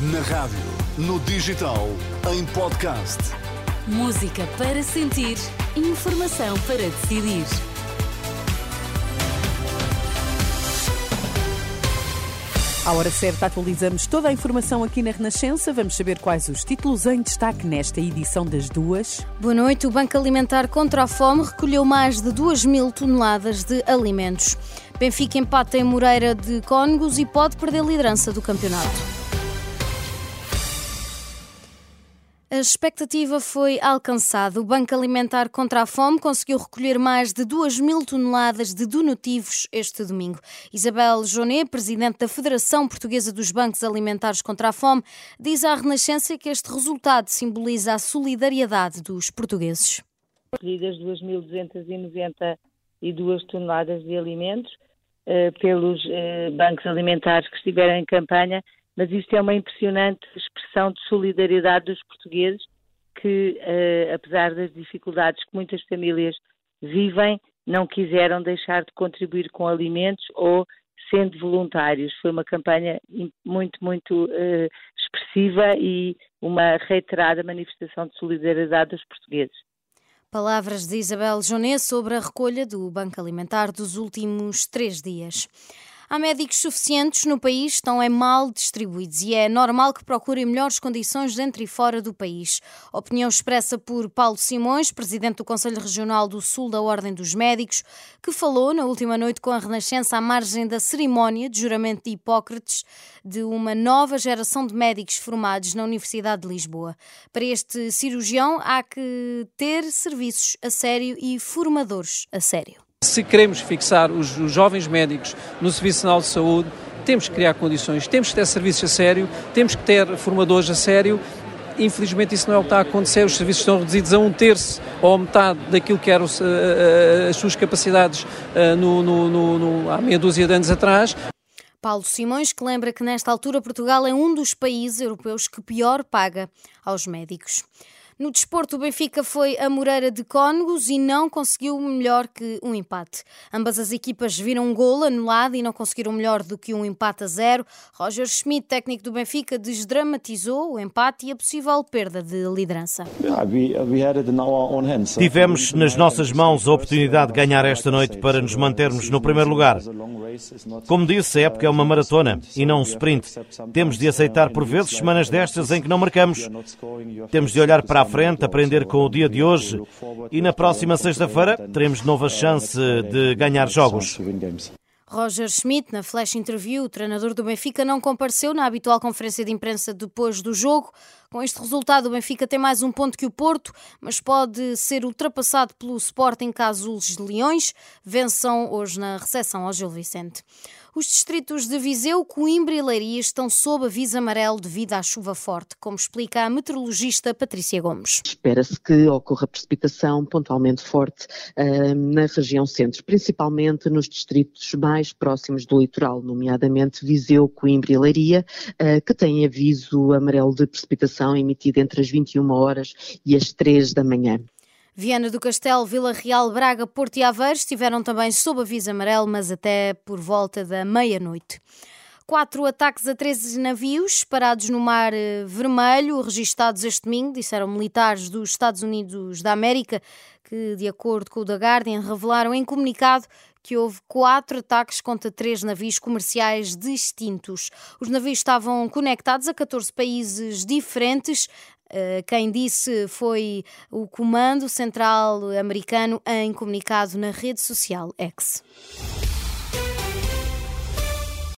Na rádio, no digital, em podcast. Música para sentir, informação para decidir. À hora certa, atualizamos toda a informação aqui na Renascença. Vamos saber quais os títulos em destaque nesta edição das duas. Boa noite. O Banco Alimentar contra a Fome recolheu mais de 2 mil toneladas de alimentos. Benfica empata em Moreira de Cónegos e pode perder a liderança do campeonato. A expectativa foi alcançada. O Banco Alimentar contra a Fome conseguiu recolher mais de 2 mil toneladas de donativos este domingo. Isabel Jonet, presidente da Federação Portuguesa dos Bancos Alimentares contra a Fome, diz à Renascença que este resultado simboliza a solidariedade dos portugueses. Recolhidas 2.292 toneladas de alimentos eh, pelos eh, bancos alimentares que estiveram em campanha mas isto é uma impressionante expressão de solidariedade dos portugueses que, uh, apesar das dificuldades que muitas famílias vivem, não quiseram deixar de contribuir com alimentos ou sendo voluntários. Foi uma campanha muito, muito uh, expressiva e uma reiterada manifestação de solidariedade dos portugueses. Palavras de Isabel Jonet sobre a recolha do Banco Alimentar dos últimos três dias. Há médicos suficientes no país, estão é mal distribuídos e é normal que procurem melhores condições dentro e fora do país. Opinião expressa por Paulo Simões, presidente do Conselho Regional do Sul da Ordem dos Médicos, que falou na última noite com a Renascença à margem da cerimónia de juramento de Hipócrates de uma nova geração de médicos formados na Universidade de Lisboa. Para este cirurgião há que ter serviços a sério e formadores a sério. Se queremos fixar os, os jovens médicos no Serviço Nacional de Saúde, temos que criar condições, temos que ter serviços a sério, temos que ter formadores a sério infelizmente isso não é o que está a acontecer, os serviços estão reduzidos a um terço ou a metade daquilo que eram uh, as suas capacidades uh, no, no, no, há meia dúzia de anos atrás. Paulo Simões, que lembra que nesta altura Portugal é um dos países europeus que pior paga aos médicos. No desporto, o Benfica foi a Moreira de Cónegos e não conseguiu melhor que um empate. Ambas as equipas viram um gol anulado e não conseguiram melhor do que um empate a zero. Roger Schmidt, técnico do Benfica, desdramatizou o empate e a possível perda de liderança. Tivemos nas nossas mãos a oportunidade de ganhar esta noite para nos mantermos no primeiro lugar. Como disse, a época é uma maratona e não um sprint. Temos de aceitar por vezes semanas destas em que não marcamos. Temos de olhar para a frente, aprender com o dia de hoje e na próxima sexta-feira teremos de novo a chance de ganhar jogos. Roger Schmidt, na flash interview, o treinador do Benfica, não compareceu na habitual conferência de imprensa depois do jogo. Com este resultado, o Benfica tem mais um ponto que o Porto, mas pode ser ultrapassado pelo Sporting caso os Leões vençam hoje na recepção ao Gil Vicente. Os distritos de Viseu, Coimbra e Leiria estão sob aviso amarelo devido à chuva forte, como explica a meteorologista Patrícia Gomes. Espera-se que ocorra precipitação pontualmente forte uh, na região centro, principalmente nos distritos mais próximos do litoral, nomeadamente Viseu, Coimbra e Leiria, uh, que têm aviso amarelo de precipitação emitido entre as 21 horas e as 3 da manhã. Viana do Castelo, Vila Real, Braga, Porto e Aveiro estiveram também sob aviso amarelo, mas até por volta da meia-noite. Quatro ataques a 13 navios parados no Mar eh, Vermelho, registados este domingo, disseram militares dos Estados Unidos da América, que, de acordo com o The Guardian, revelaram em comunicado que houve quatro ataques contra três navios comerciais distintos. Os navios estavam conectados a 14 países diferentes, quem disse foi o Comando Central Americano em comunicado na rede social X.